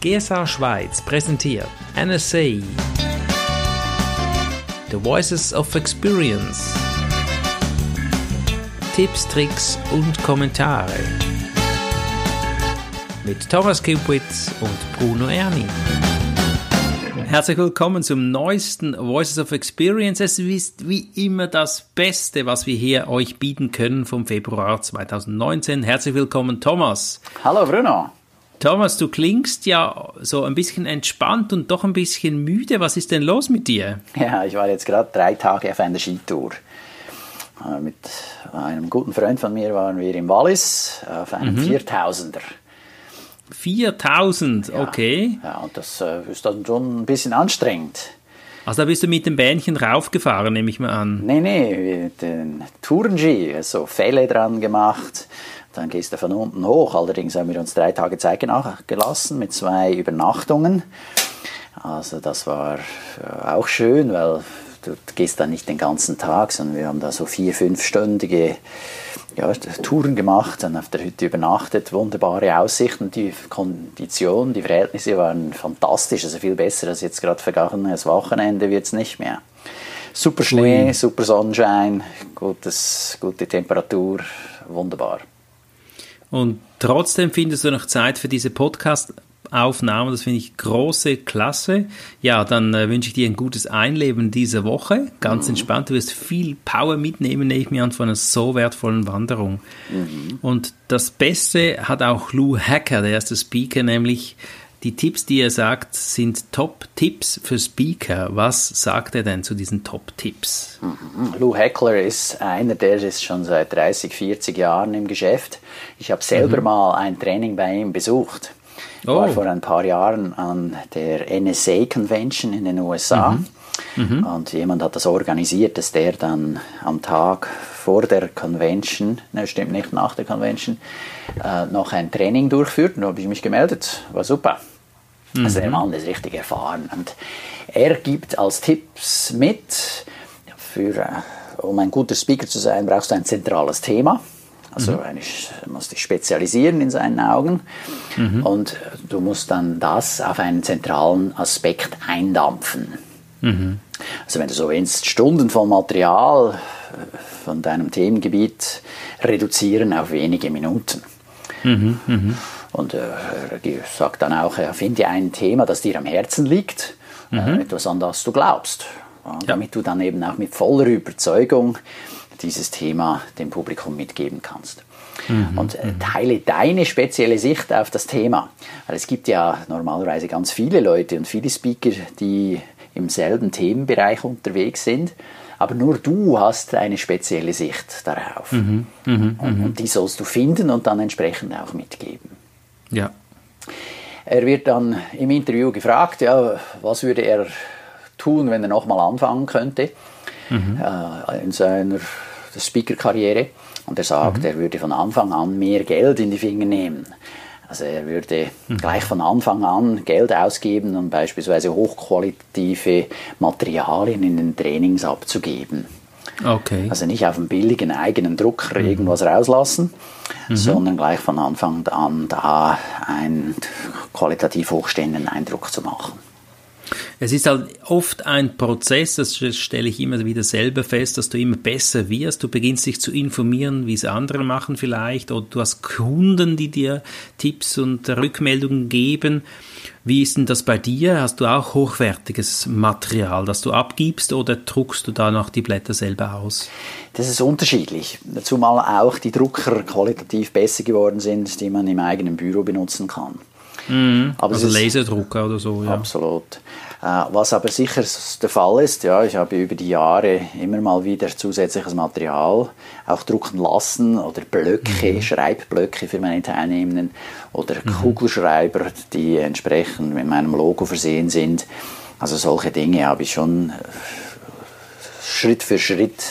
GSA Schweiz präsentiert NSA The Voices of Experience Tipps, Tricks und Kommentare mit Thomas Kupitz und Bruno Erni. Herzlich willkommen zum neuesten Voices of Experience. Es ist wie immer das Beste, was wir hier euch bieten können vom Februar 2019. Herzlich willkommen, Thomas. Hallo, Bruno. Thomas, du klingst ja so ein bisschen entspannt und doch ein bisschen müde. Was ist denn los mit dir? Ja, ich war jetzt gerade drei Tage auf einer Skitour. Äh, mit einem guten Freund von mir waren wir im Wallis auf einem mhm. 4000er. 4000, okay. Ja, und das äh, ist dann schon ein bisschen anstrengend. Also da bist du mit dem Bähnchen raufgefahren, nehme ich mal an. Nee, nee, mit den Tourenski, so Fälle dran gemacht. Dann gehst du von unten hoch. Allerdings haben wir uns drei Tage Zeit gelassen mit zwei Übernachtungen. Also das war äh, auch schön, weil du gehst dann nicht den ganzen Tag, sondern wir haben da so vier, fünfstündige ja, Touren gemacht, dann auf der Hütte übernachtet, wunderbare Aussichten, die Konditionen, die Verhältnisse waren fantastisch, also viel besser als jetzt gerade vergangenes Wochenende wird es nicht mehr. Super Schnee, super Sonnenschein, gutes, gute Temperatur, wunderbar. Und trotzdem findest du noch Zeit für diese Podcast Aufnahmen. Das finde ich große Klasse. Ja, dann äh, wünsche ich dir ein gutes Einleben diese Woche. Ganz mhm. entspannt. Du wirst viel Power mitnehmen, nehme ich mir an, von einer so wertvollen Wanderung. Mhm. Und das Beste hat auch Lou Hacker, der erste Speaker, nämlich die Tipps, die er sagt, sind Top-Tipps für Speaker. Was sagt er denn zu diesen Top-Tipps? Mhm. Lou Heckler ist einer, der ist schon seit 30, 40 Jahren im Geschäft. Ich habe selber mhm. mal ein Training bei ihm besucht. Oh. war vor ein paar Jahren an der NSA Convention in den USA. Mhm. Mhm. Und jemand hat das organisiert, dass der dann am Tag vor der Convention, ne, stimmt nicht nach der Convention, äh, noch ein Training durchführt. Und da habe ich mich gemeldet. War super. Mhm. Also der Mann ist richtig erfahren. Und er gibt als Tipps mit, für, äh, um ein guter Speaker zu sein, brauchst du ein zentrales Thema. Also mhm. eigentlich musst dich spezialisieren in seinen Augen mhm. und du musst dann das auf einen zentralen Aspekt eindampfen. Mhm. Also wenn du so willst, Stunden von Material äh, von deinem Themengebiet reduzieren auf wenige Minuten. Mhm. Mhm. Und äh, sagt dann auch, äh, finde ein Thema, das dir am Herzen liegt, äh, mhm. etwas an das du glaubst. Ja. Damit du dann eben auch mit voller Überzeugung dieses Thema dem Publikum mitgeben kannst. Mhm. Und äh, teile deine spezielle Sicht auf das Thema. Weil es gibt ja normalerweise ganz viele Leute und viele Speaker, die im selben Themenbereich unterwegs sind. Aber nur du hast eine spezielle Sicht darauf. Mhm. Mhm. Und, mhm. und die sollst du finden und dann entsprechend auch mitgeben. Ja. Er wird dann im Interview gefragt, ja, was würde er tun, wenn er nochmal anfangen könnte mhm. äh, in seiner Speaker-Karriere. Und er sagt, mhm. er würde von Anfang an mehr Geld in die Finger nehmen. Also er würde mhm. gleich von Anfang an Geld ausgeben, um beispielsweise hochqualitative Materialien in den Trainings abzugeben. Okay. Also nicht auf einem billigen eigenen Drucker mhm. irgendwas rauslassen, mhm. sondern gleich von Anfang an da einen qualitativ hochstehenden Eindruck zu machen. Es ist halt oft ein Prozess, das stelle ich immer wieder selber fest, dass du immer besser wirst. Du beginnst dich zu informieren, wie es andere machen vielleicht, oder du hast Kunden, die dir Tipps und Rückmeldungen geben. Wie ist denn das bei dir? Hast du auch hochwertiges Material, das du abgibst oder druckst du da noch die Blätter selber aus? Das ist unterschiedlich. Zumal auch die Drucker qualitativ besser geworden sind, die man im eigenen Büro benutzen kann. Mhm. also Laserdrucker oder so, ja. Absolut. Äh, was aber sicher der Fall ist, ja, ich habe über die Jahre immer mal wieder zusätzliches Material auch drucken lassen oder Blöcke, mhm. Schreibblöcke für meine Teilnehmenden oder mhm. Kugelschreiber, die entsprechend mit meinem Logo versehen sind. Also solche Dinge habe ich schon Schritt für Schritt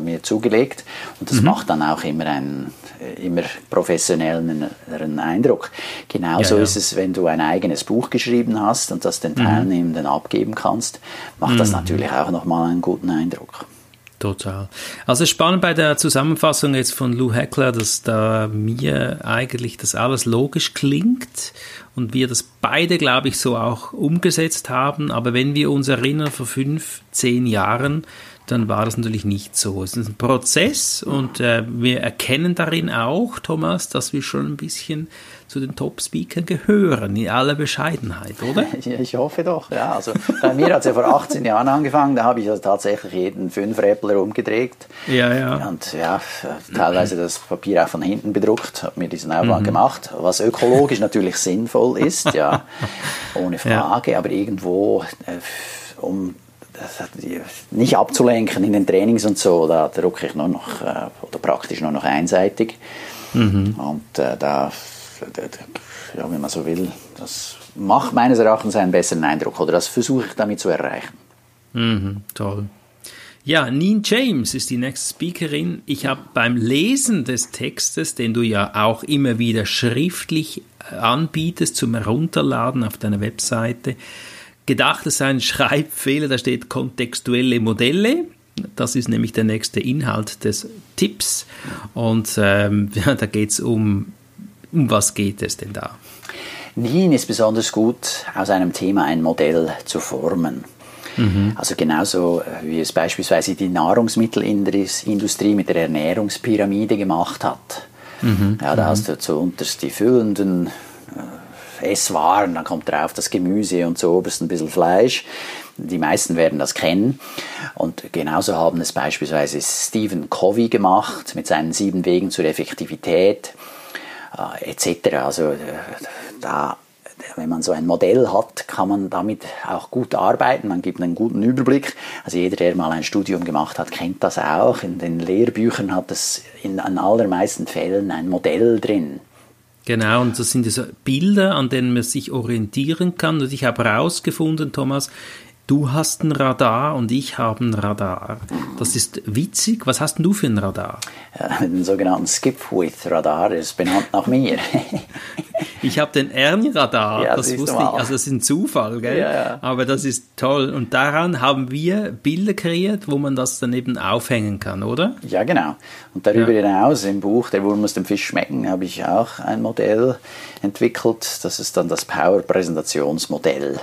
mir zugelegt und das mhm. macht dann auch immer einen immer professionelleren Eindruck. Genauso ja, ja. ist es, wenn du ein eigenes Buch geschrieben hast und das den mhm. Teilnehmenden mhm. abgeben kannst, macht das mhm. natürlich auch nochmal einen guten Eindruck. Total. Also spannend bei der Zusammenfassung jetzt von Lou Heckler, dass da mir eigentlich das alles logisch klingt und wir das beide, glaube ich, so auch umgesetzt haben. Aber wenn wir uns erinnern, vor fünf, zehn Jahren, dann war das natürlich nicht so. Es ist ein Prozess und äh, wir erkennen darin auch, Thomas, dass wir schon ein bisschen zu den Top-Speakern gehören, in aller Bescheidenheit, oder? Ich hoffe doch, ja. Also bei mir hat es ja vor 18 Jahren angefangen, da habe ich also tatsächlich jeden fünf Rappler umgedreht. Ja, ja. Und ja, teilweise das Papier auch von hinten bedruckt, habe mir diesen Aufwand mhm. gemacht, was ökologisch natürlich sinnvoll ist, ja, ohne Frage, ja. aber irgendwo, äh, um nicht abzulenken in den Trainings und so, da drucke ich nur noch, äh, oder praktisch nur noch einseitig. Mhm. Und äh, da ja, wenn man so will, das macht meines Erachtens einen besseren Eindruck oder das versuche ich damit zu erreichen. Mhm, toll. Ja, Neen James ist die nächste Speakerin. Ich habe beim Lesen des Textes, den du ja auch immer wieder schriftlich äh, anbietest zum Herunterladen auf deiner Webseite, gedacht, es sei ein Schreibfehler, da steht kontextuelle Modelle. Das ist nämlich der nächste Inhalt des Tipps. Und ähm, ja, da geht es um um was geht es denn da? Lean ist besonders gut, aus einem Thema ein Modell zu formen. Mhm. Also genauso äh, wie es beispielsweise die Nahrungsmittelindustrie mit der Ernährungspyramide gemacht hat. Mhm. Ja, da mhm. hast du zuunterst die füllenden Esswaren, dann kommt drauf das Gemüse und zu oberst ein bisschen Fleisch. Die meisten werden das kennen. Und genauso haben es beispielsweise Stephen Covey gemacht mit seinen sieben Wegen zur Effektivität äh, etc. Also äh, da wenn man so ein Modell hat, kann man damit auch gut arbeiten. Man gibt einen guten Überblick. Also jeder, der mal ein Studium gemacht hat, kennt das auch. In den Lehrbüchern hat es in den allermeisten Fällen ein Modell drin. Genau, und das sind so Bilder, an denen man sich orientieren kann. Und ich habe herausgefunden, Thomas, Du hast ein Radar und ich habe ein Radar. Das ist witzig. Was hast denn du für ein Radar? Ja, den sogenannten Skip-With-Radar, ist benannt nach mir. ich habe den Ernie-Radar, ja, das wusste ich. Also das ist ein Zufall, gell? Ja, ja. Aber das ist toll. Und daran haben wir Bilder kreiert, wo man das dann eben aufhängen kann, oder? Ja, genau. Und darüber hinaus im Buch Der Wurm muss dem Fisch schmecken, habe ich auch ein Modell entwickelt. Das ist dann das Power-Präsentationsmodell.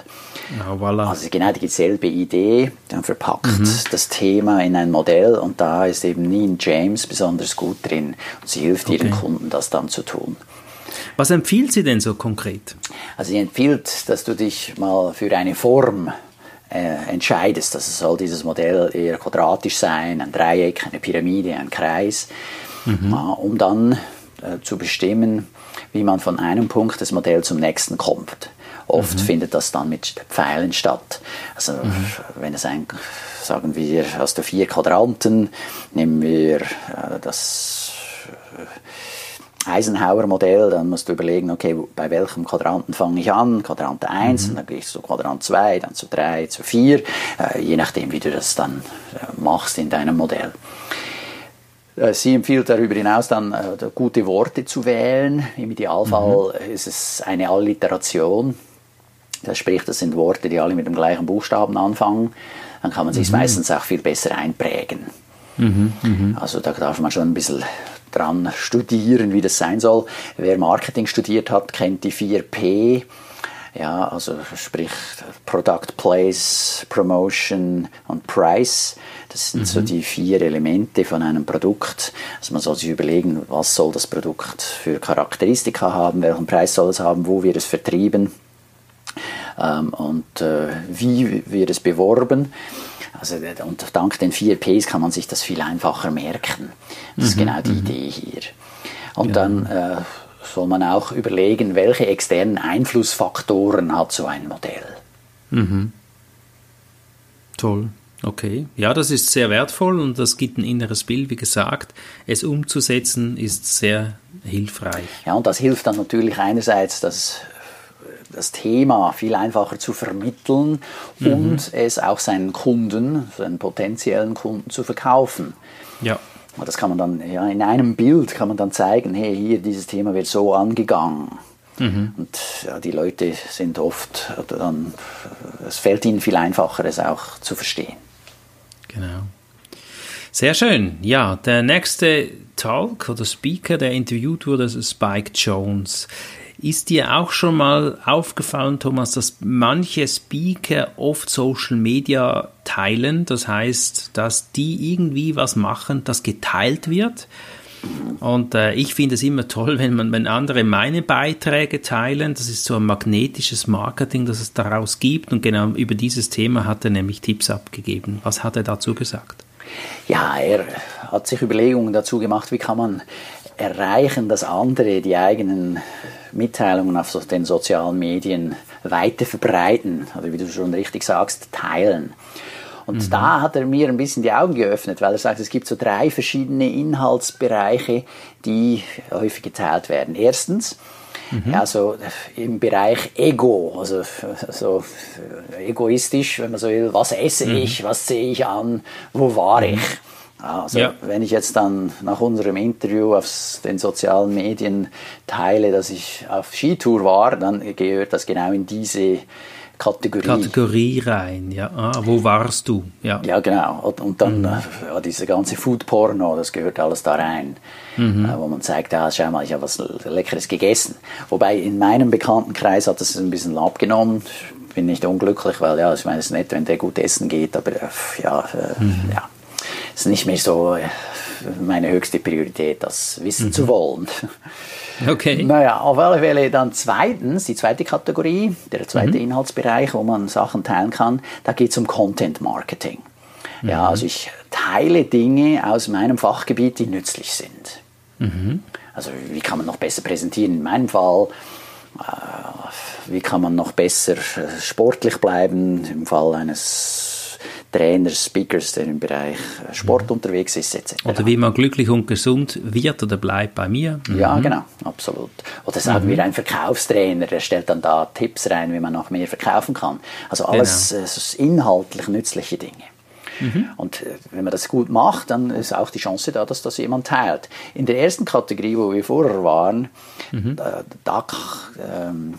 Ja, voilà. Also genau die dieselbe Idee, dann verpackt mhm. das Thema in ein Modell und da ist eben Neen James besonders gut drin und sie hilft okay. ihren Kunden, das dann zu tun. Was empfiehlt sie denn so konkret? Also sie empfiehlt, dass du dich mal für eine Form äh, entscheidest. Also soll dieses Modell eher quadratisch sein, ein Dreieck, eine Pyramide, ein Kreis, mhm. ja, um dann äh, zu bestimmen, wie man von einem Punkt des Modells zum nächsten kommt. Oft mhm. findet das dann mit Pfeilen statt. Also mhm. wenn es ein, sagen wir, aus der vier Quadranten, nehmen wir äh, das äh, Eisenhower-Modell, dann musst du überlegen, okay, bei welchem Quadranten fange ich an? Quadrant 1, mhm. dann gehe ich zu Quadrant 2, dann zu 3, zu 4, äh, je nachdem, wie du das dann äh, machst in deinem Modell. Sie empfiehlt darüber hinaus dann äh, gute Worte zu wählen. Im Idealfall mhm. ist es eine Alliteration. Das spricht, das sind Worte, die alle mit dem gleichen Buchstaben anfangen. Dann kann man sich mhm. meistens auch viel besser einprägen. Mhm, mh. Also da darf man schon ein bisschen dran studieren, wie das sein soll. Wer Marketing studiert hat, kennt die 4P. Ja, also sprich Product Place, Promotion und Price. Das sind mhm. so die vier Elemente von einem Produkt. Also man soll sich überlegen, was soll das Produkt für Charakteristika haben, welchen Preis soll es haben, wo wird es vertrieben und äh, wie wird es beworben. Also, und dank den vier Ps kann man sich das viel einfacher merken. Das ist mhm, genau die mhm. Idee hier. Und ja. dann äh, soll man auch überlegen, welche externen Einflussfaktoren hat so ein Modell. Mhm. Toll. Okay, ja, das ist sehr wertvoll und das gibt ein inneres Bild. Wie gesagt, es umzusetzen ist sehr hilfreich. Ja, und das hilft dann natürlich einerseits, das, das Thema viel einfacher zu vermitteln mhm. und es auch seinen Kunden, seinen potenziellen Kunden zu verkaufen. Ja. Das kann man dann, ja, in einem Bild kann man dann zeigen, hey, hier, dieses Thema wird so angegangen. Mhm. Und ja, die Leute sind oft, dann, es fällt ihnen viel einfacher, es auch zu verstehen. Genau. Sehr schön. Ja, der nächste Talk oder Speaker, der interviewt wurde, ist Spike Jones. Ist dir auch schon mal aufgefallen, Thomas, dass manche Speaker oft Social Media teilen? Das heißt, dass die irgendwie was machen, das geteilt wird? Und äh, ich finde es immer toll, wenn man, wenn andere meine Beiträge teilen. Das ist so ein magnetisches Marketing, das es daraus gibt. Und genau über dieses Thema hat er nämlich Tipps abgegeben. Was hat er dazu gesagt? Ja, er hat sich Überlegungen dazu gemacht, wie kann man erreichen, dass andere die eigenen Mitteilungen auf den sozialen Medien weiter verbreiten oder wie du schon richtig sagst, teilen. Und mhm. da hat er mir ein bisschen die Augen geöffnet, weil er sagt, es gibt so drei verschiedene Inhaltsbereiche, die häufig geteilt werden. Erstens, mhm. also im Bereich Ego, also so egoistisch, wenn man so will, was esse mhm. ich, was sehe ich an, wo war mhm. ich? Also ja. wenn ich jetzt dann nach unserem Interview auf den sozialen Medien teile, dass ich auf Skitour war, dann gehört das genau in diese Kategorie. Kategorie rein, ja. Ah, wo warst du? Ja, ja genau. Und, dann mhm. ja, diese ganze Food-Porno, das gehört alles da rein. Mhm. Äh, wo man zeigt, ah, schau mal, ich habe was Leckeres gegessen. Wobei in meinem Bekanntenkreis hat das ein bisschen abgenommen. Bin nicht unglücklich, weil ja, ich meine, es ist nett, wenn der gut essen geht, aber äh, ja, äh, mhm. ja, ist nicht mehr so äh, meine höchste Priorität, das wissen zu mhm. wollen. Okay. Naja, auf alle Fälle dann zweitens, die zweite Kategorie, der zweite mhm. Inhaltsbereich, wo man Sachen teilen kann, da geht es um Content Marketing. Mhm. Ja, also ich teile Dinge aus meinem Fachgebiet, die nützlich sind. Mhm. Also wie kann man noch besser präsentieren? In meinem Fall, äh, wie kann man noch besser äh, sportlich bleiben? Im Fall eines Trainers, Speakers, der im Bereich äh, Sport mhm. unterwegs ist, etc. Oder wie man glücklich und gesund wird oder bleibt bei mir. Mhm. Ja, genau, absolut. Oder sagen mhm. wir ein Verkaufstrainer, der stellt dann da Tipps rein, wie man noch mehr verkaufen kann. Also alles genau. äh, inhaltlich nützliche Dinge. Mhm. Und äh, wenn man das gut macht, dann ist auch die Chance da, dass das jemand teilt. In der ersten Kategorie, wo wir vorher waren, mhm. da, da ähm,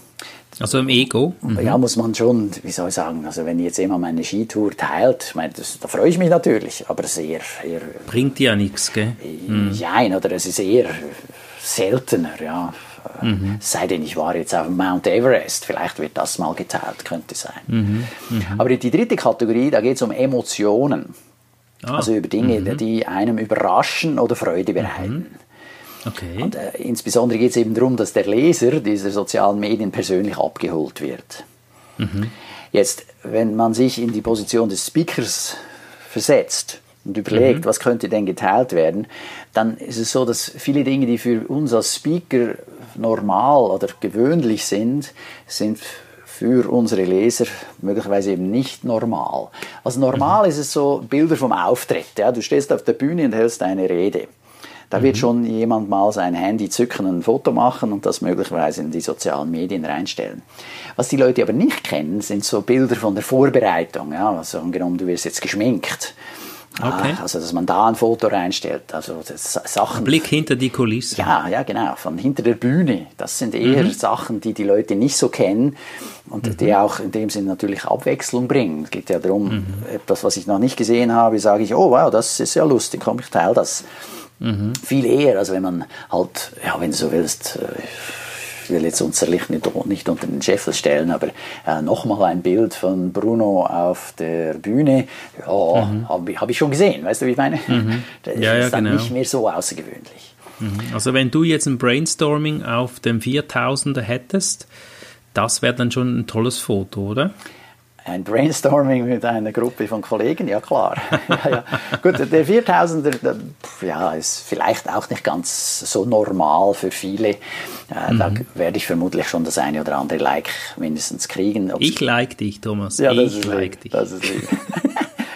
also im Ego? Mhm. Ja, muss man schon, wie soll ich sagen, also wenn jetzt jemand meine Skitour teilt, meine, das, da freue ich mich natürlich, aber sehr... eher Bringt ja nichts, gell? Mhm. Nein, oder es ist eher seltener, ja. Mhm. Sei denn, ich war jetzt auf Mount Everest, vielleicht wird das mal geteilt, könnte sein. Mhm. Mhm. Aber die dritte Kategorie, da geht es um Emotionen. Ah. Also über Dinge, mhm. die einem überraschen oder Freude bereiten. Okay. Und äh, insbesondere geht es eben darum, dass der Leser dieser sozialen Medien persönlich abgeholt wird. Mhm. Jetzt, wenn man sich in die Position des Speakers versetzt und überlegt, mhm. was könnte denn geteilt werden, dann ist es so, dass viele Dinge, die für uns als Speaker normal oder gewöhnlich sind, sind für unsere Leser möglicherweise eben nicht normal. Also normal mhm. ist es so Bilder vom Auftritt. Ja? Du stehst auf der Bühne und hältst eine Rede. Da wird mhm. schon jemand mal sein Handy zücken und ein Foto machen und das möglicherweise in die sozialen Medien reinstellen. Was die Leute aber nicht kennen, sind so Bilder von der Vorbereitung. Ja, also angenommen, du wirst jetzt geschminkt. Okay. Ah, also, dass man da ein Foto reinstellt. Also, Sachen. Ein Blick hinter die Kulissen. Ja, ja, genau. Von hinter der Bühne. Das sind eher mhm. Sachen, die die Leute nicht so kennen und mhm. die auch in dem Sinne natürlich Abwechslung bringen. Es geht ja darum, mhm. etwas, was ich noch nicht gesehen habe, sage ich, oh wow, das ist ja lustig, komm, ich teile das. Mhm. Viel eher, als wenn man halt, ja, wenn du so willst, äh, ich will jetzt unser Licht nicht, nicht unter den Scheffel stellen, aber äh, nochmal ein Bild von Bruno auf der Bühne, ja, mhm. habe hab ich schon gesehen, weißt du, wie ich meine? Mhm. Das ja, ist dann genau. nicht mehr so außergewöhnlich. Mhm. Also wenn du jetzt ein Brainstorming auf dem 4000er hättest, das wäre dann schon ein tolles Foto, oder? Ein Brainstorming mit einer Gruppe von Kollegen, ja klar. ja, ja. Gut, der 4000er der, ja, ist vielleicht auch nicht ganz so normal für viele. Äh, mhm. Da werde ich vermutlich schon das eine oder andere Like mindestens kriegen. Ob's ich like dich, Thomas. Ja, das ich ist like dich. Das ist lieb.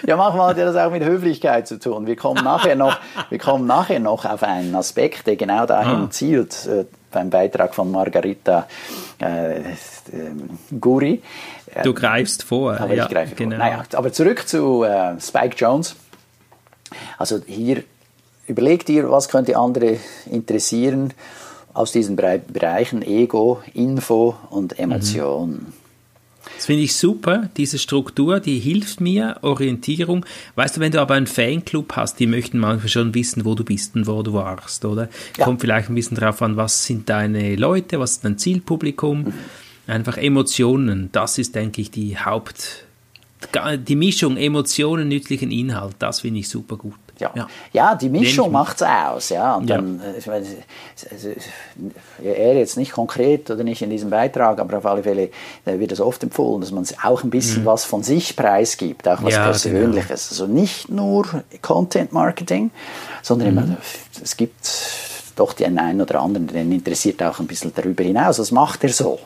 Ja, manchmal hat ja das auch mit Höflichkeit zu tun. Wir kommen nachher noch, wir kommen nachher noch auf einen Aspekt, der genau dahin ah. zielt, äh, beim Beitrag von Margarita äh, Guri. Du greifst vor. Aber ja, ich greife genau. vor. Naja, aber zurück zu äh, Spike Jones. Also hier überlegt ihr, was könnte andere interessieren aus diesen Bereichen Ego, Info und Emotion. Mhm. Das finde ich super, diese Struktur, die hilft mir, Orientierung. Weißt du, wenn du aber einen Fanclub hast, die möchten manchmal schon wissen, wo du bist und wo du warst, oder? Ja. Kommt vielleicht ein bisschen drauf an, was sind deine Leute, was ist dein Zielpublikum. Mhm. Einfach Emotionen, das ist, denke ich, die Haupt, die Mischung Emotionen, nützlichen Inhalt, das finde ich super gut. Ja. ja. ja, die Mischung macht es aus. Ja. Und dann, ja. Äh, ich meine, also, er jetzt nicht konkret oder nicht in diesem Beitrag, aber auf alle Fälle wird es oft empfohlen, dass man auch ein bisschen mhm. was von sich preisgibt, auch was ja, Persönliches. Genau. Also nicht nur Content Marketing, sondern mhm. immer, es gibt doch den einen oder anderen, den interessiert auch ein bisschen darüber hinaus. Was macht er so?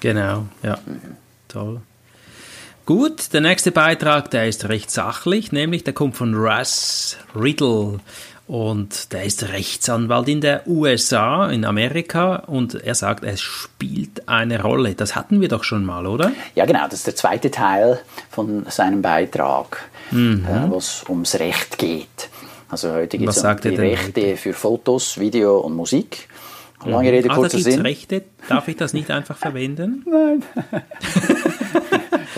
Genau, ja. Mhm. Toll. Gut, der nächste Beitrag, der ist recht sachlich, nämlich der kommt von Russ Riddle und der ist Rechtsanwalt in der USA, in Amerika und er sagt, es spielt eine Rolle. Das hatten wir doch schon mal, oder? Ja, genau, das ist der zweite Teil von seinem Beitrag, mhm. äh, wo es ums Recht geht. Also heute geht es um die Rechte heute? für Fotos, Video und Musik. Lange Rede, kurzer ah, Sinn. Rechte? Darf ich das nicht einfach verwenden? Nein.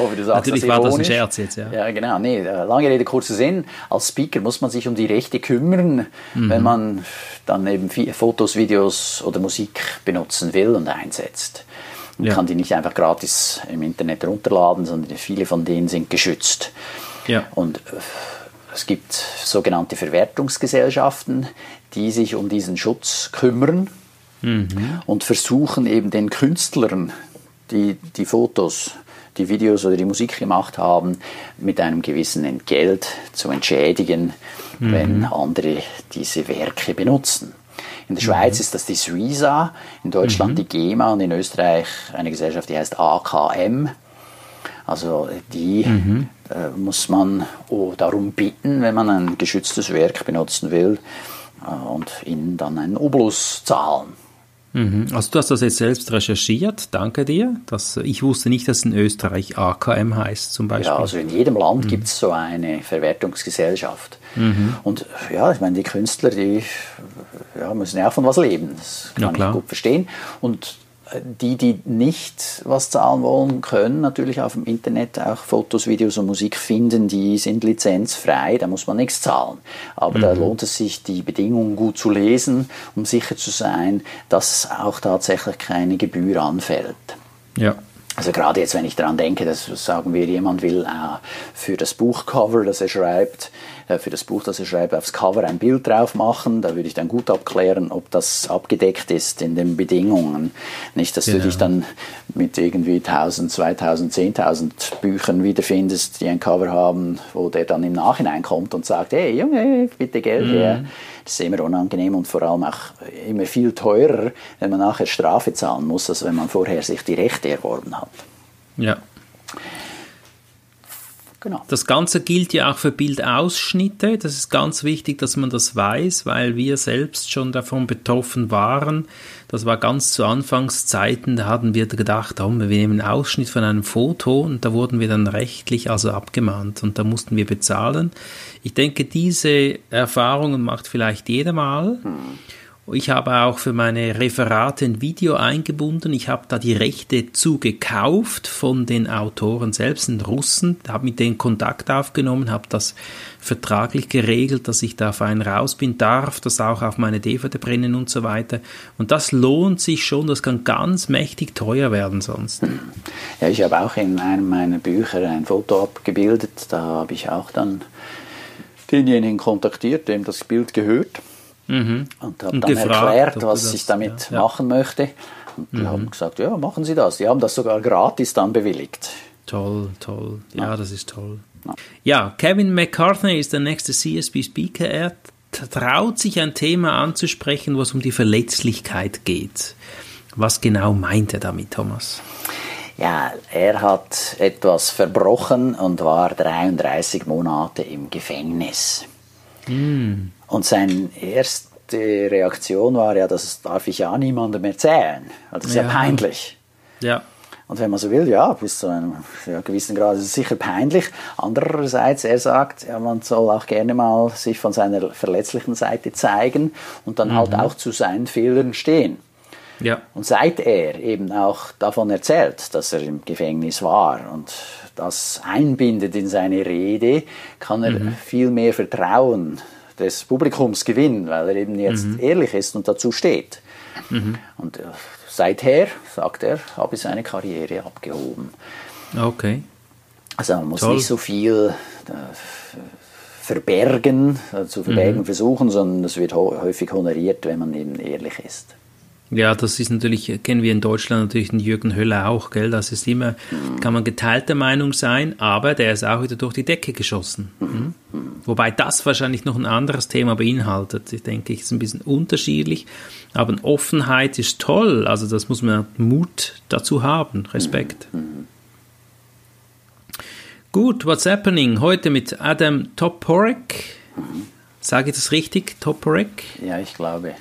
hoffe, du sagst Natürlich das war das ein Scherz jetzt, ja. Ja, genau. Nee, äh, lange Rede, kurzer Sinn. Als Speaker muss man sich um die Rechte kümmern, mhm. wenn man dann eben Fotos, Videos oder Musik benutzen will und einsetzt. Man ja. kann die nicht einfach gratis im Internet runterladen, sondern viele von denen sind geschützt. Ja. Und äh, es gibt sogenannte Verwertungsgesellschaften, die sich um diesen Schutz kümmern mhm. und versuchen eben den Künstlern, die die Fotos die Videos oder die Musik gemacht haben, mit einem gewissen Entgelt zu entschädigen, mhm. wenn andere diese Werke benutzen. In der Schweiz mhm. ist das die Suiza, in Deutschland mhm. die GEMA und in Österreich eine Gesellschaft, die heißt AKM. Also die mhm. äh, muss man oh, darum bitten, wenn man ein geschütztes Werk benutzen will äh, und ihnen dann einen Obolus zahlen. Mhm. Also du hast das jetzt selbst recherchiert, danke dir. Das, ich wusste nicht, dass in Österreich AKM heißt zum Beispiel. Ja, also in jedem Land mhm. gibt es so eine Verwertungsgesellschaft. Mhm. Und ja, ich meine, die Künstler, die ja, müssen ja auch von was leben. Das kann ja, ich gut verstehen. Und die, die nicht was zahlen wollen, können natürlich auf dem Internet auch Fotos, Videos und Musik finden, die sind lizenzfrei, da muss man nichts zahlen. Aber mhm. da lohnt es sich, die Bedingungen gut zu lesen, um sicher zu sein, dass auch tatsächlich keine Gebühr anfällt. Ja. Also gerade jetzt, wenn ich daran denke, dass sagen wir, jemand will äh, für das Buchcover, das er schreibt, für das Buch, das er schreibt, aufs Cover ein Bild drauf machen, da würde ich dann gut abklären, ob das abgedeckt ist in den Bedingungen. Nicht, dass genau. du dich dann mit irgendwie 1000, 2000, 10.000 Büchern wiederfindest, die ein Cover haben, wo der dann im Nachhinein kommt und sagt, hey Junge, bitte Geld mhm. her. Das ist immer unangenehm und vor allem auch immer viel teurer, wenn man nachher Strafe zahlen muss, als wenn man vorher sich die Rechte erworben hat. Ja. Genau. Das Ganze gilt ja auch für Bildausschnitte. Das ist ganz wichtig, dass man das weiß, weil wir selbst schon davon betroffen waren. Das war ganz zu Anfangszeiten, da hatten wir gedacht, oh, wir nehmen einen Ausschnitt von einem Foto und da wurden wir dann rechtlich also abgemahnt und da mussten wir bezahlen. Ich denke, diese Erfahrungen macht vielleicht jeder mal. Hm. Ich habe auch für meine Referate ein Video eingebunden. Ich habe da die Rechte zugekauft von den Autoren selbst, den Russen, habe mit denen Kontakt aufgenommen, habe das vertraglich geregelt, dass ich da fein raus bin, darf das auch auf meine DVD brennen und so weiter. Und das lohnt sich schon, das kann ganz mächtig teuer werden sonst. Ja, ich habe auch in einem meiner Bücher ein Foto abgebildet, da habe ich auch dann denjenigen kontaktiert, dem das Bild gehört Mhm. Und habe dann gefragt, erklärt, was das, ich damit ja, ja. machen möchte. Und die mhm. haben gesagt, ja, machen Sie das. Die haben das sogar gratis dann bewilligt. Toll, toll. Ja, ja. das ist toll. Ja. Kevin McCartney ist der nächste CSB-Speaker. Er traut sich ein Thema anzusprechen, wo es um die Verletzlichkeit geht. Was genau meint er damit, Thomas? Ja, er hat etwas verbrochen und war 33 Monate im Gefängnis. Mm. Und seine erste Reaktion war ja, das darf ich ja niemandem erzählen. Das ist ja, ja peinlich. Ja. Und wenn man so will, ja, bis zu einem gewissen Grad ist es sicher peinlich. Andererseits, er sagt, ja, man soll auch gerne mal sich von seiner verletzlichen Seite zeigen und dann halt mhm. halt auch zu seinen Fehlern stehen. Ja. Und seit er eben auch davon erzählt, dass er im Gefängnis war und das einbindet in seine Rede, kann er mhm. viel mehr Vertrauen des Publikums gewinnen, weil er eben jetzt mhm. ehrlich ist und dazu steht. Mhm. Und äh, seither, sagt er, habe ich seine Karriere abgehoben. Okay. Also man muss Toll. nicht so viel äh, verbergen, äh, zu verbergen mhm. versuchen, sondern es wird häufig honoriert, wenn man eben ehrlich ist. Ja, das ist natürlich, kennen wir in Deutschland natürlich den Jürgen Höller auch, gell? Das ist immer, kann man geteilter Meinung sein, aber der ist auch wieder durch die Decke geschossen. Mhm. Wobei das wahrscheinlich noch ein anderes Thema beinhaltet. Ich denke, es ist ein bisschen unterschiedlich, aber Offenheit ist toll. Also das muss man Mut dazu haben, Respekt. Gut, what's happening? Heute mit Adam Toporek. Sage ich das richtig? Toporek? Ja, ich glaube.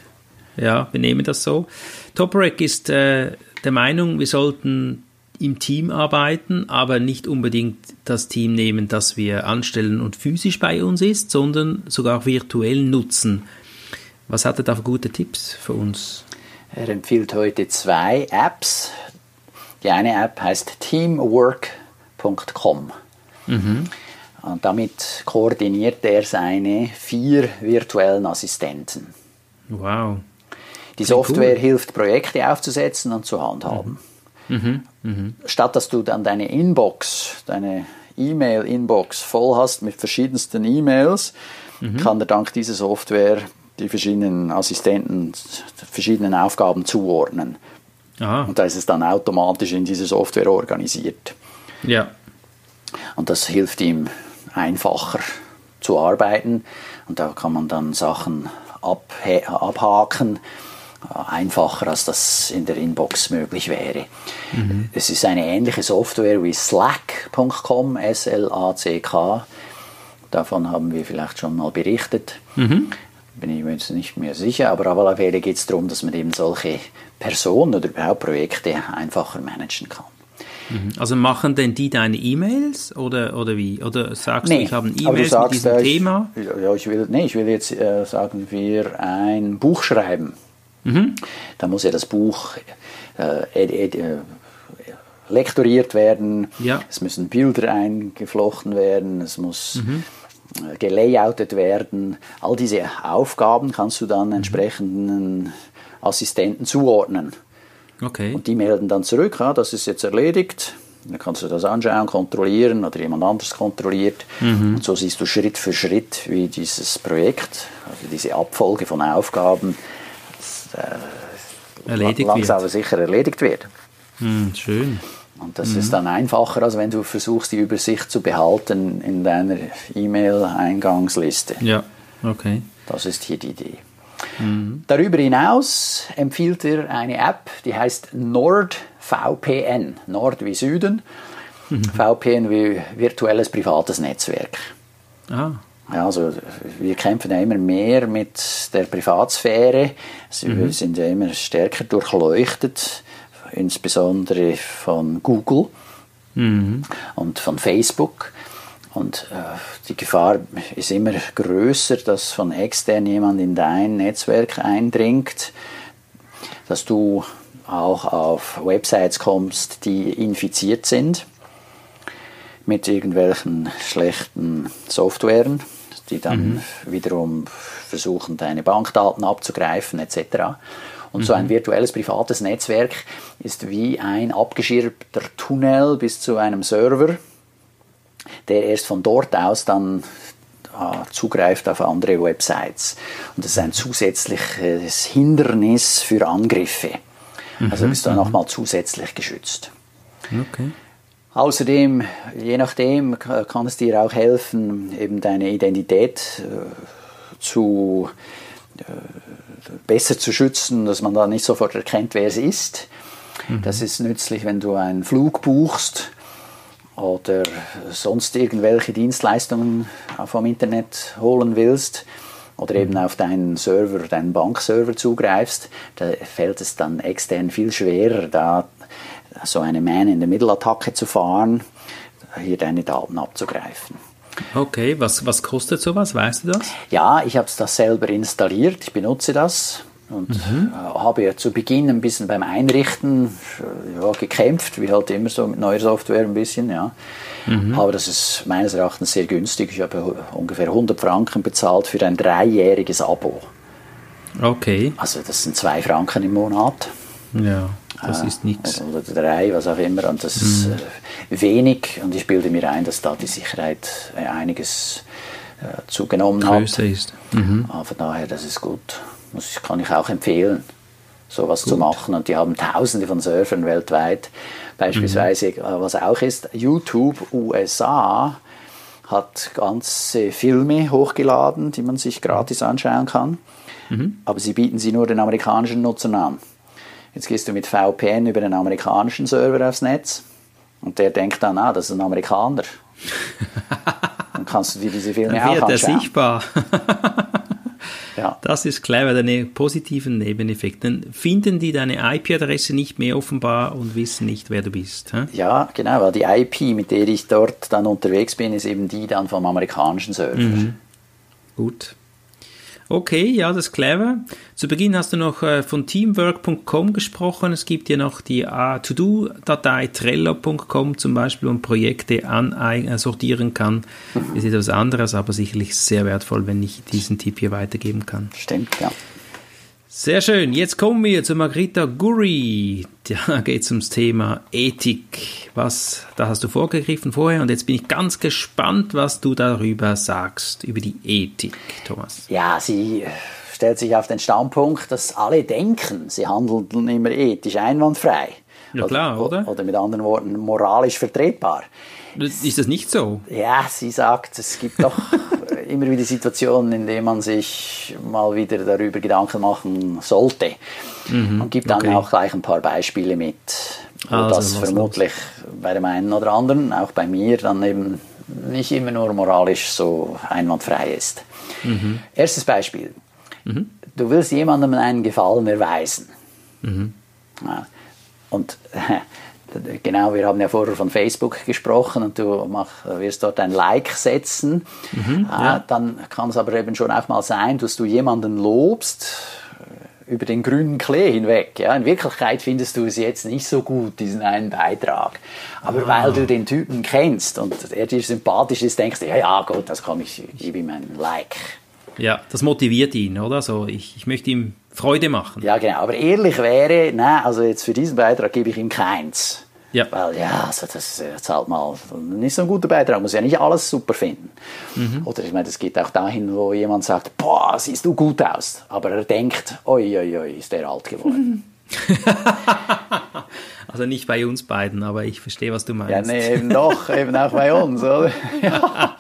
Ja, wir nehmen das so. Toporek ist äh, der Meinung, wir sollten im Team arbeiten, aber nicht unbedingt das Team nehmen, das wir anstellen und physisch bei uns ist, sondern sogar virtuell nutzen. Was hat er da für gute Tipps für uns? Er empfiehlt heute zwei Apps. Die eine App heißt teamwork.com. Mhm. Und damit koordiniert er seine vier virtuellen Assistenten. Wow. Die Software cool. hilft, Projekte aufzusetzen und zu handhaben. Mhm. Mhm. Mhm. Statt dass du dann deine Inbox, deine E-Mail-Inbox voll hast mit verschiedensten E-Mails, mhm. kann er dank dieser Software die verschiedenen Assistenten verschiedenen Aufgaben zuordnen. Aha. Und da ist es dann automatisch in dieser Software organisiert. Ja. Und das hilft ihm einfacher zu arbeiten. Und da kann man dann Sachen abhaken einfacher, als das in der Inbox möglich wäre. Mhm. Es ist eine ähnliche Software wie Slack.com, S-L-A-C-K. Davon haben wir vielleicht schon mal berichtet. Mhm. Bin ich mir jetzt nicht mehr sicher, aber auf alle Fälle geht es darum, dass man eben solche Personen oder überhaupt Projekte einfacher managen kann. Mhm. Also machen denn die deine E-Mails oder, oder wie? Oder sagst nee, du, ich habe ein E-Mail mit diesem äh, Thema? Ja, ich will, nee, ich will jetzt äh, sagen wir ein Buch schreiben. Mhm. Da muss ja das Buch äh, äh, lektoriert werden, ja. es müssen Bilder eingeflochten werden, es muss mhm. Äh, gelayoutet werden. All diese Aufgaben kannst du dann mhm. entsprechenden Assistenten zuordnen. Okay. Und die melden dann zurück, ja, das ist jetzt erledigt. Dann kannst du das anschauen, kontrollieren oder jemand anderes kontrolliert. Mhm. Und so siehst du Schritt für Schritt, wie dieses Projekt, also diese Abfolge von Aufgaben äh, erledigt langsam wird. aber sicher erledigt wird. Hm, schön. Und das mhm. ist dann einfacher, als wenn du versuchst, die Übersicht zu behalten in deiner E-Mail-Eingangsliste. Ja, okay. Das ist hier die Idee. Mhm. Darüber hinaus empfiehlt er eine App, die heißt NordVPN. Nord wie Süden, mhm. VPN wie virtuelles privates Netzwerk. Ah. Ja, also wir kämpfen ja immer mehr mit der Privatsphäre. Also mhm. Wir sind ja immer stärker durchleuchtet, insbesondere von Google mhm. und von Facebook. Und äh, die Gefahr ist immer größer, dass von extern jemand in dein Netzwerk eindringt, dass du auch auf Websites kommst, die infiziert sind mit irgendwelchen schlechten Softwaren die dann mhm. wiederum versuchen, deine Bankdaten abzugreifen etc. Und mhm. so ein mhm. virtuelles privates Netzwerk ist wie ein abgeschirmter Tunnel bis zu einem Server, der erst von dort aus dann ah, zugreift auf andere Websites. Und das ist ein zusätzliches Hindernis für Angriffe. Also mhm. bist du dann nochmal zusätzlich geschützt. Okay. Außerdem, je nachdem, kann es dir auch helfen, eben deine Identität äh, zu, äh, besser zu schützen, dass man da nicht sofort erkennt, wer es ist. Mhm. Das ist nützlich, wenn du einen Flug buchst oder sonst irgendwelche Dienstleistungen vom Internet holen willst oder eben mhm. auf deinen Server, deinen Bankserver zugreifst, da fällt es dann extern viel schwerer, da so eine Man-in-the-Middle-Attacke zu fahren, hier deine Daten abzugreifen. Okay, was, was kostet sowas? Weißt du das? Ja, ich habe das selber installiert, ich benutze das. und mhm. äh, habe ja zu Beginn ein bisschen beim Einrichten äh, ja, gekämpft, wie halt immer so mit neuer Software ein bisschen, ja. Mhm. Aber das ist meines Erachtens sehr günstig. Ich habe ungefähr 100 Franken bezahlt für ein dreijähriges Abo. Okay. Also das sind zwei Franken im Monat. Ja, das äh, ist nichts. Oder drei, was auch immer. Und das mhm. ist äh, wenig. Und ich bilde mir ein, dass da die Sicherheit äh, einiges äh, zugenommen Größer hat. ist. Mhm. Aber von daher, das ist gut. Das kann ich auch empfehlen, sowas Gut. zu machen. Und die haben tausende von Surfern weltweit. Beispielsweise, mhm. Äh, was auch ist, YouTube USA hat ganze Filme hochgeladen, die man sich gratis anschauen kann. Mhm. Aber sie bieten sie nur den amerikanischen Nutzern an. Jetzt gehst du mit VPN über den amerikanischen Server aufs Netz und der denkt dann, ah, das ist ein Amerikaner. dann kannst du dir diese Filme dann wird auch anschauen. Er sichtbar. Ja. Das ist clever, deine positiven Nebeneffekte. Dann finden die deine IP-Adresse nicht mehr offenbar und wissen nicht, wer du bist. Hä? Ja, genau, weil die IP, mit der ich dort dann unterwegs bin, ist eben die dann vom amerikanischen Server. Mhm. Gut. Okay, ja, das ist clever. Zu Beginn hast du noch äh, von teamwork.com gesprochen. Es gibt ja noch die uh, To-Do-Datei Trello.com zum Beispiel, wo man Projekte äh, sortieren kann. Mhm. Ist etwas anderes, aber sicherlich sehr wertvoll, wenn ich diesen Tipp hier weitergeben kann. Stimmt, ja. Sehr schön. Jetzt kommen wir zu Margrit Guri. Da geht es ums Thema Ethik. Was, da hast du vorgegriffen vorher und jetzt bin ich ganz gespannt, was du darüber sagst, über die Ethik, Thomas. Ja, sie stellt sich auf den Standpunkt, dass alle denken, sie handeln immer ethisch einwandfrei. Ja klar, oder? Oder, oder mit anderen Worten moralisch vertretbar. Ist das nicht so? Ja, sie sagt, es gibt doch immer wieder Situationen, in denen man sich mal wieder darüber Gedanken machen sollte. Mhm, und gibt dann okay. auch gleich ein paar Beispiele mit, wo also, das vermutlich bei dem einen oder anderen, auch bei mir, dann eben nicht immer nur moralisch so einwandfrei ist. Mhm. Erstes Beispiel. Mhm. Du willst jemandem einen Gefallen erweisen. Mhm. Ja. Und Genau, wir haben ja vorher von Facebook gesprochen und du mach, wirst dort ein Like setzen. Mhm, ah, ja. Dann kann es aber eben schon auch mal sein, dass du jemanden lobst äh, über den grünen Klee hinweg. Ja, in Wirklichkeit findest du es jetzt nicht so gut, diesen einen Beitrag. Aber ah. weil du den Typen kennst und er dir sympathisch ist, denkst du, ja, ja, gut, das kann ich, gebe ihm ein Like. Ja, das motiviert ihn, oder? So, ich, ich möchte ihm Freude machen. Ja, genau. Aber ehrlich wäre, nein, also jetzt für diesen Beitrag gebe ich ihm keins. Ja. Weil ja, also das ist jetzt halt mal nicht so ein guter Beitrag, muss ja nicht alles super finden. Mhm. Oder ich meine, das geht auch dahin, wo jemand sagt, boah, siehst du gut aus. Aber er denkt, oi, oi, oi, ist der alt geworden. also nicht bei uns beiden, aber ich verstehe, was du meinst. Ja, nee, eben doch, eben auch bei uns, oder? ja.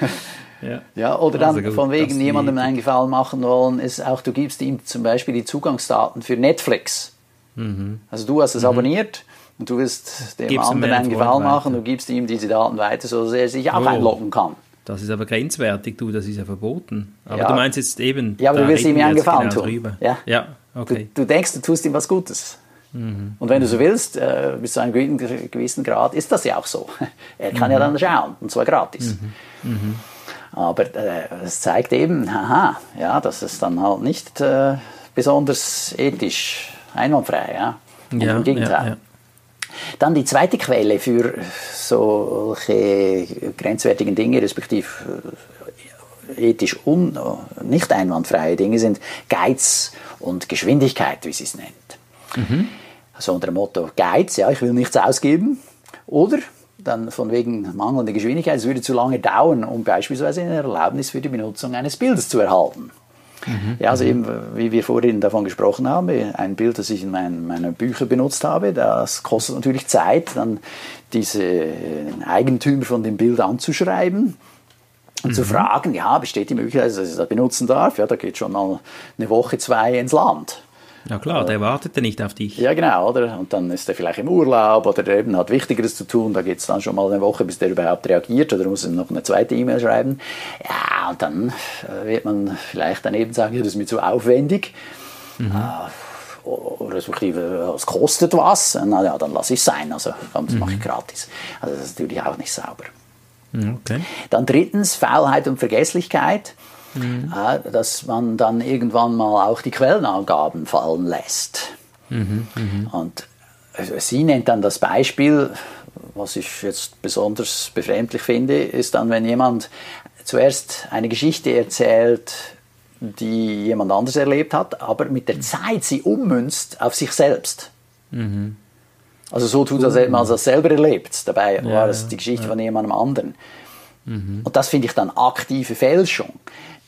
Ja. ja, oder dann also von wegen jemandem einen Gefallen machen wollen, ist auch, du gibst ihm zum Beispiel die Zugangsdaten für Netflix. Mhm. Also du hast es mhm. abonniert und du willst dem Gib's anderen einen Gefallen machen, du gibst ihm diese Daten weiter, sodass er sich auch oh. einloggen kann. Das ist aber grenzwertig, du, das ist ja verboten. Aber ja. du meinst jetzt eben. Ja, aber du willst ihm ja einen Gefallen genau tun. Drüber. Ja, ja okay. Du, du, denkst, du tust ihm was Gutes. Mhm. Und wenn du so willst, äh, bis zu einem gewissen Grad, ist das ja auch so. Er kann mhm. ja dann schauen, und zwar gratis. Mhm. Aber äh, es zeigt eben, haha, ja, das ist dann halt nicht äh, besonders ethisch einwandfrei. Ja? ja Im Gegenteil. Ja, ja. Dann die zweite Quelle für solche grenzwertigen Dinge, respektive äh, ethisch un nicht einwandfreie Dinge sind Geiz und Geschwindigkeit, wie sie es nennt. Mhm. So unter dem Motto Geiz, ja, ich will nichts ausgeben. Oder dann von wegen mangelnder Geschwindigkeit, es würde zu lange dauern, um beispielsweise eine Erlaubnis für die Benutzung eines Bildes zu erhalten. Mhm. Ja, also eben, wie wir vorhin davon gesprochen haben, ein Bild, das ich in meinen, meinen Büchern benutzt habe, das kostet natürlich Zeit, dann diese Eigentümer von dem Bild anzuschreiben und mhm. zu fragen, ja, besteht die Möglichkeit, dass ich das benutzen darf? Ja, da geht schon mal eine Woche, zwei ins Land. Ja klar, der wartet ja nicht auf dich. Ja genau, oder? Und dann ist er vielleicht im Urlaub oder eben hat Wichtigeres zu tun, da geht es dann schon mal eine Woche, bis der überhaupt reagiert oder muss ihm noch eine zweite E-Mail schreiben. Ja, und dann äh, wird man vielleicht daneben sagen, ja, das ist mir zu aufwendig. Mhm. Äh, oder respektive, es kostet was, na ja, dann lasse ich es sein, also das mhm. mache ich gratis. Also das ist natürlich auch nicht sauber. Mhm, okay. Dann drittens, Faulheit und Vergesslichkeit. Mhm. dass man dann irgendwann mal auch die Quellenangaben fallen lässt. Mhm, mh. Und äh, sie nennt dann das Beispiel, was ich jetzt besonders befremdlich finde, ist dann, wenn jemand zuerst eine Geschichte erzählt, die jemand anders erlebt hat, aber mit der Zeit sie ummünzt auf sich selbst. Mhm. Also so tut er, als man das selber erlebt. Dabei ja, war es die Geschichte ja. von jemandem anderen. Mhm. Und das finde ich dann aktive Fälschung.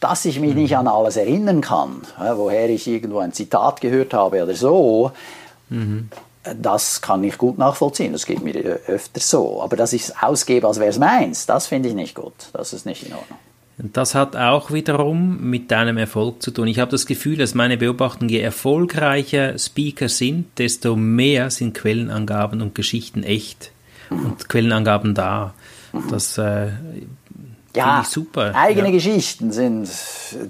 Dass ich mich nicht an alles erinnern kann, woher ich irgendwo ein Zitat gehört habe oder so, mhm. das kann ich gut nachvollziehen. Das geht mir öfter so. Aber dass ich es ausgebe, als wäre es meins, das finde ich nicht gut. Das ist nicht in Ordnung. Das hat auch wiederum mit deinem Erfolg zu tun. Ich habe das Gefühl, dass meine Beobachtung, je erfolgreicher Speaker sind, desto mehr sind Quellenangaben und Geschichten echt und Quellenangaben da. Das äh, ja, super. Eigene ja. Geschichten sind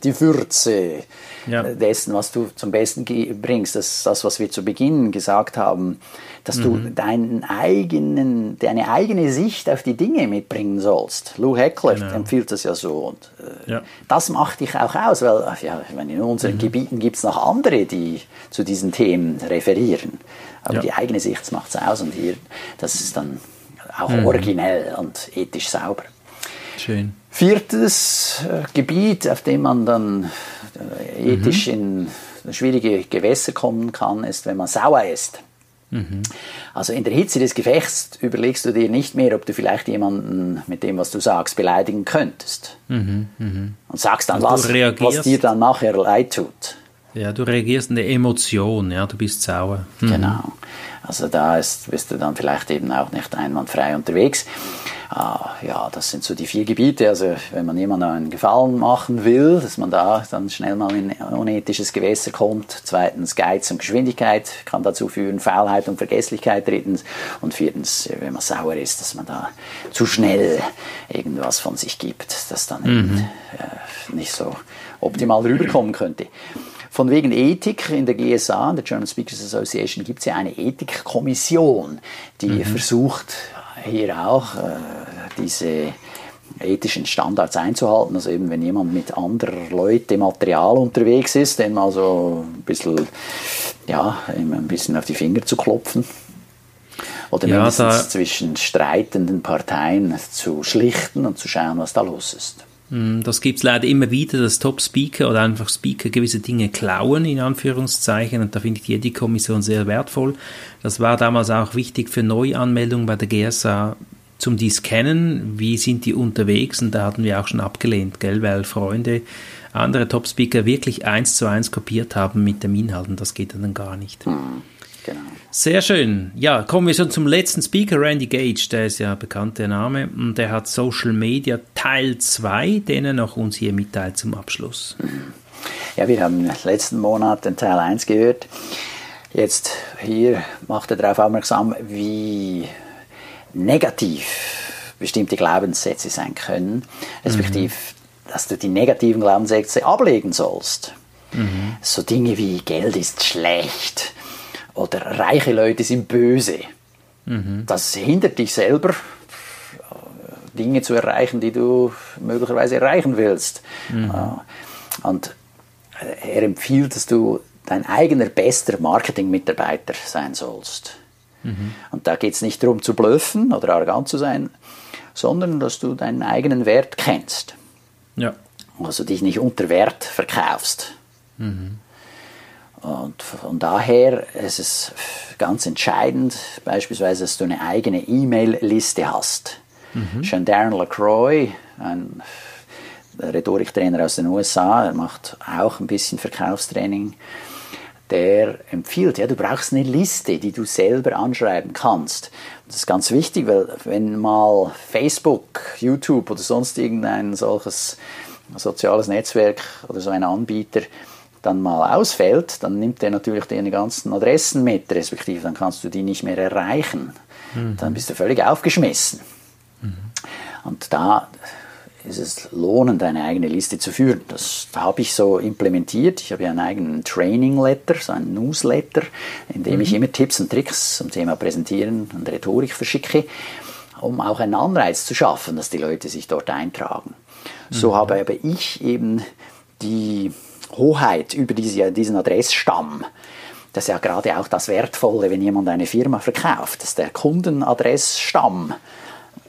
die Würze ja. dessen, was du zum Besten bringst. Das ist das, was wir zu Beginn gesagt haben, dass mhm. du deinen eigenen, deine eigene Sicht auf die Dinge mitbringen sollst. Lou Heckler genau. empfiehlt das ja so. Und, äh, ja. Das macht dich auch aus, weil ja, ich meine, in unseren mhm. Gebieten gibt es noch andere, die zu diesen Themen referieren. Aber die eigene Sicht macht es aus und hier, das ist dann auch mhm. originell und ethisch sauber. Schön. Viertes äh, Gebiet, auf dem man dann äh, ethisch mhm. in schwierige Gewässer kommen kann, ist, wenn man sauer ist. Mhm. Also in der Hitze des Gefechts überlegst du dir nicht mehr, ob du vielleicht jemanden mit dem, was du sagst, beleidigen könntest. Mhm. Mhm. Und sagst dann also was, was dir dann nachher leid tut. Ja, du reagierst in der Emotion, ja, du bist sauer. Mhm. Genau. Also da ist, bist du dann vielleicht eben auch nicht einwandfrei unterwegs. Ah, ja, das sind so die vier Gebiete. Also wenn man jemandem einen Gefallen machen will, dass man da dann schnell mal in unethisches Gewässer kommt. Zweitens Geiz und Geschwindigkeit kann dazu führen, Faulheit und Vergesslichkeit. Drittens und viertens, wenn man sauer ist, dass man da zu schnell irgendwas von sich gibt, das dann mhm. äh, nicht so optimal rüberkommen könnte. Von wegen Ethik in der GSA, in der German Speakers Association, gibt es ja eine Ethikkommission, die mhm. versucht, hier auch äh, diese ethischen Standards einzuhalten. Also eben, wenn jemand mit anderen Leuten Material unterwegs ist, dem also ein bisschen, ja, ein bisschen auf die Finger zu klopfen. Oder ja, mindestens zwischen streitenden Parteien zu schlichten und zu schauen, was da los ist. Hm, das gibt es leider immer wieder, dass Top-Speaker oder einfach Speaker gewisse Dinge klauen, in Anführungszeichen. Und da finde ich die Ethikkommission sehr wertvoll. Das war damals auch wichtig für Neuanmeldungen bei der GSA zum die scannen, wie sind die unterwegs. Und da hatten wir auch schon abgelehnt, gell, weil Freunde andere Top-Speaker wirklich eins zu eins kopiert haben mit dem Inhalt. Und das geht dann gar nicht. Mhm. Genau. Sehr schön. Ja, kommen wir schon zum letzten Speaker, Randy Gage, der ist ja bekannt, der Name, und der hat Social Media Teil 2, den er noch uns hier mitteilt zum Abschluss. Ja, wir haben letzten Monat den Teil 1 gehört. Jetzt hier macht er darauf aufmerksam, wie negativ bestimmte Glaubenssätze sein können, respektive, mhm. dass du die negativen Glaubenssätze ablegen sollst. Mhm. So Dinge wie Geld ist schlecht oder reiche Leute sind böse. Mhm. Das hindert dich selber, Dinge zu erreichen, die du möglicherweise erreichen willst. Mhm. Und er empfiehlt, dass du dein eigener bester Marketingmitarbeiter sein sollst. Mhm. Und da geht es nicht darum zu blöffen oder arrogant zu sein, sondern dass du deinen eigenen Wert kennst. Ja. Also dich nicht unter Wert verkaufst. Mhm. Und von daher ist es ganz entscheidend, beispielsweise, dass du eine eigene E-Mail-Liste hast. Mhm. Schon Darren LaCroix, ein Rhetoriktrainer aus den USA, er macht auch ein bisschen Verkaufstraining, der empfiehlt, ja, du brauchst eine Liste, die du selber anschreiben kannst. Das ist ganz wichtig, weil wenn mal Facebook, YouTube oder sonst irgendein solches soziales Netzwerk oder so ein Anbieter dann mal ausfällt, dann nimmt er natürlich deine ganzen Adressen mit, respektive dann kannst du die nicht mehr erreichen. Mhm. Dann bist du völlig aufgeschmissen. Mhm. Und da ist es lohnend, eine eigene Liste zu führen. Das habe ich so implementiert. Ich habe ja einen eigenen Training-Letter, so einen Newsletter, in dem mhm. ich immer Tipps und Tricks zum Thema Präsentieren und Rhetorik verschicke, um auch einen Anreiz zu schaffen, dass die Leute sich dort eintragen. So mhm. habe aber ich eben die Hoheit über diese, diesen Adressstamm. Das ist ja gerade auch das Wertvolle, wenn jemand eine Firma verkauft, das ist der Kundenadressstamm.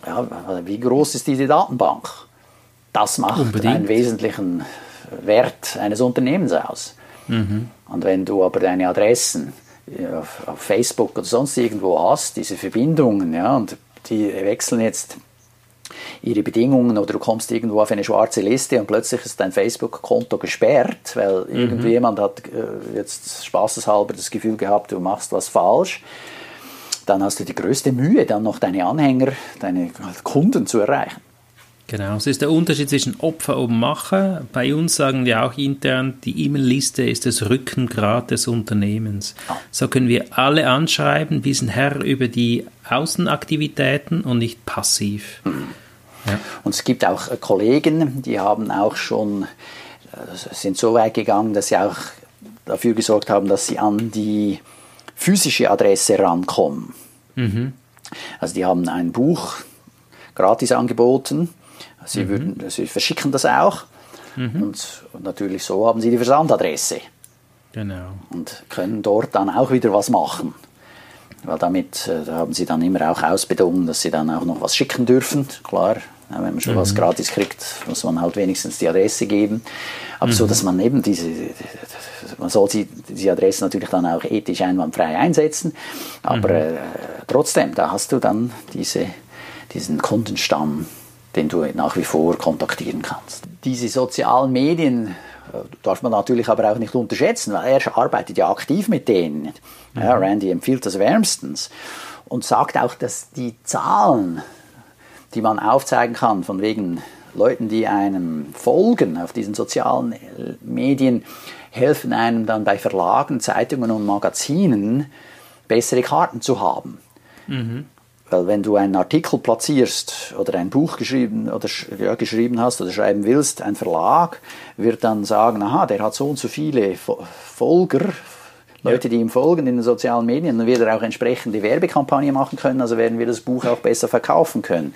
Ja, wie groß ist diese Datenbank? Das macht Unbedingt. einen wesentlichen Wert eines Unternehmens aus. Mhm. Und wenn du aber deine Adressen auf, auf, Facebook oder sonst irgendwo hast, diese Verbindungen, ja, und die wechseln jetzt ihre Bedingungen oder du kommst irgendwo auf eine schwarze Liste und plötzlich ist dein Facebook-Konto gesperrt, weil mhm. irgendjemand hat äh, jetzt spaßeshalber das Gefühl gehabt, du machst was falsch, dann hast du die größte Mühe, dann noch deine Anhänger, deine Kunden zu erreichen. Genau, es ist der Unterschied zwischen Opfer und Macher. Bei uns sagen wir auch intern, die E-Mail-Liste ist das Rückengrad des Unternehmens. Ah. So können wir alle anschreiben, wir sind Herr über die Außenaktivitäten und nicht passiv. Mhm. Ja. Und es gibt auch äh, Kollegen, die haben auch schon, äh, sind so weit gegangen, dass sie auch dafür gesorgt haben, dass sie an die physische Adresse rankommen. Mhm. Also die haben ein Buch gratis angeboten, sie, mhm. würden, sie verschicken das auch mhm. und, und natürlich so haben sie die Versandadresse. Genau. Und können dort dann auch wieder was machen. Weil damit äh, da haben sie dann immer auch ausbedungen, dass sie dann auch noch was schicken dürfen. Klar, wenn man schon mhm. was gratis kriegt, muss man halt wenigstens die Adresse geben. Aber mhm. so, dass man eben diese, man soll die, die Adresse natürlich dann auch ethisch einwandfrei einsetzen. Aber mhm. äh, trotzdem, da hast du dann diese, diesen Kundenstamm, den du nach wie vor kontaktieren kannst. Diese sozialen Medien äh, darf man natürlich aber auch nicht unterschätzen, weil er arbeitet ja aktiv mit denen. Ja, mhm. Randy empfiehlt das wärmstens und sagt auch, dass die Zahlen die man aufzeigen kann, von wegen Leuten, die einem folgen auf diesen sozialen Medien, helfen einem dann bei Verlagen, Zeitungen und Magazinen bessere Karten zu haben. Mhm. Weil wenn du einen Artikel platzierst oder ein Buch geschrieben oder ja, geschrieben hast oder schreiben willst, ein Verlag wird dann sagen, aha, der hat so und so viele Folger, Leute, die ihm folgen in den sozialen Medien, dann wird er auch entsprechende Werbekampagne machen können, also werden wir das Buch auch besser verkaufen können.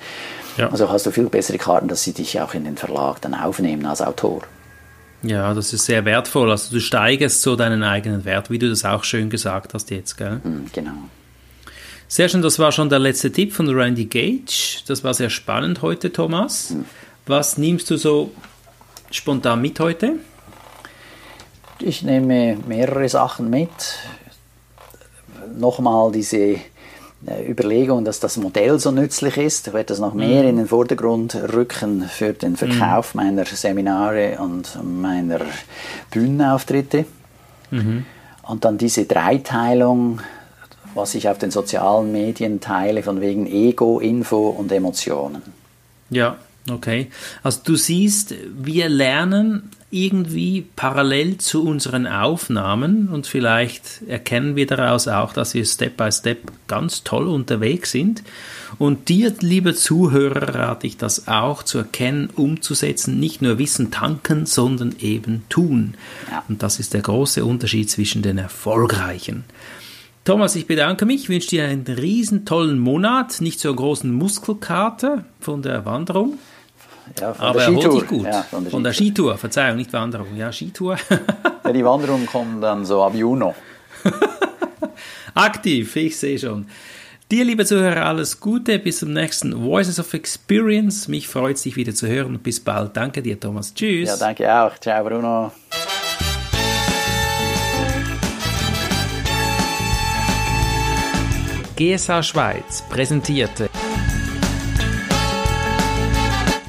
Ja. Also hast du viel bessere Karten, dass sie dich auch in den Verlag dann aufnehmen als Autor. Ja, das ist sehr wertvoll. Also du steigerst so deinen eigenen Wert, wie du das auch schön gesagt hast jetzt, gell? Hm, genau. Sehr schön, das war schon der letzte Tipp von Randy Gage. Das war sehr spannend heute, Thomas. Hm. Was nimmst du so spontan mit heute? Ich nehme mehrere Sachen mit. Nochmal diese äh, Überlegung, dass das Modell so nützlich ist. Ich werde das noch mehr mhm. in den Vordergrund rücken für den Verkauf mhm. meiner Seminare und meiner Bühnenauftritte. Mhm. Und dann diese Dreiteilung, was ich auf den sozialen Medien teile, von wegen Ego, Info und Emotionen. Ja, okay. Also du siehst, wir lernen irgendwie parallel zu unseren Aufnahmen und vielleicht erkennen wir daraus auch, dass wir Step by Step ganz toll unterwegs sind. Und dir, lieber Zuhörer, rate ich das auch zu erkennen, umzusetzen, nicht nur Wissen tanken, sondern eben tun. Ja. Und das ist der große Unterschied zwischen den Erfolgreichen. Thomas, ich bedanke mich, wünsche dir einen riesen tollen Monat, nicht so einen großen Muskelkater von der Wanderung. Ja, von Aber der Skitour. erholt dich gut. Ja, von, der, von der Skitour, Verzeihung, nicht Wanderung. Ja, Skitour. ja, die Wanderung kommt dann so ab Juni. Aktiv, ich sehe schon. Dir, liebe Zuhörer, alles Gute. Bis zum nächsten Voices of Experience. Mich freut es, dich wieder zu hören. Bis bald. Danke dir, Thomas. Tschüss. Ja, danke auch. Ciao, Bruno. GSA Schweiz präsentierte